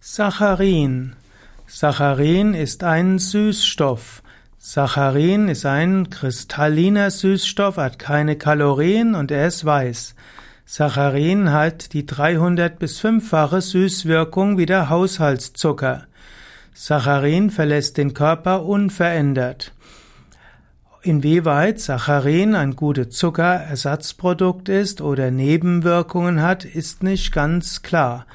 Saccharin. Saccharin ist ein Süßstoff. Saccharin ist ein kristalliner Süßstoff, hat keine Kalorien und er ist weiß. Saccharin hat die 300 bis 5-fache Süßwirkung wie der Haushaltszucker. Saccharin verlässt den Körper unverändert. Inwieweit Saccharin ein gutes Zuckerersatzprodukt ist oder Nebenwirkungen hat, ist nicht ganz klar.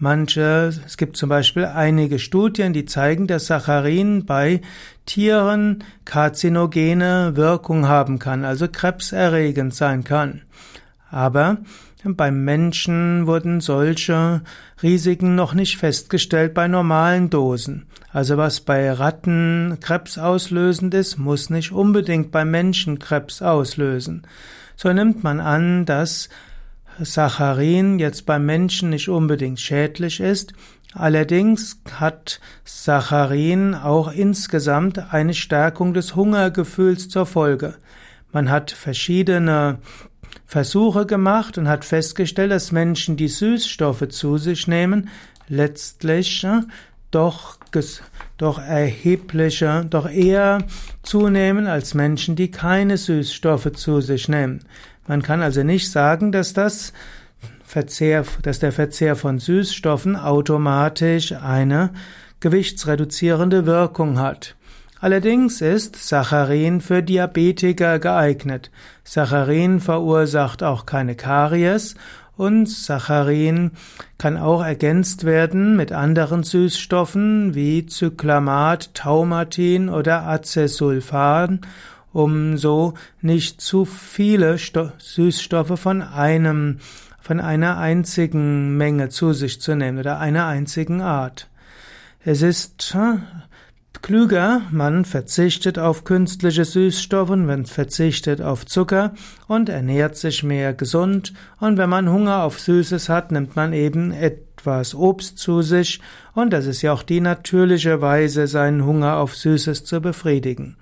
Manche, es gibt zum Beispiel einige Studien, die zeigen, dass Saccharin bei Tieren karzinogene Wirkung haben kann, also krebserregend sein kann. Aber beim Menschen wurden solche Risiken noch nicht festgestellt bei normalen Dosen. Also was bei Ratten Krebs auslösend ist, muss nicht unbedingt bei Menschen Krebs auslösen. So nimmt man an, dass Saccharin jetzt beim Menschen nicht unbedingt schädlich ist. Allerdings hat Saccharin auch insgesamt eine Stärkung des Hungergefühls zur Folge. Man hat verschiedene Versuche gemacht und hat festgestellt, dass Menschen, die Süßstoffe zu sich nehmen, letztlich äh, doch, doch erhebliche, doch eher zunehmen als Menschen, die keine Süßstoffe zu sich nehmen. Man kann also nicht sagen, dass das Verzehr, dass der Verzehr von Süßstoffen automatisch eine gewichtsreduzierende Wirkung hat. Allerdings ist Saccharin für Diabetiker geeignet. Saccharin verursacht auch keine Karies und Saccharin kann auch ergänzt werden mit anderen Süßstoffen wie Zyklamat, Taumatin oder Acesulfan um so nicht zu viele Sto Süßstoffe von einem, von einer einzigen Menge zu sich zu nehmen oder einer einzigen Art. Es ist hm, klüger, man verzichtet auf künstliche Süßstoffe, man verzichtet auf Zucker und ernährt sich mehr gesund. Und wenn man Hunger auf Süßes hat, nimmt man eben etwas Obst zu sich. Und das ist ja auch die natürliche Weise, seinen Hunger auf Süßes zu befriedigen.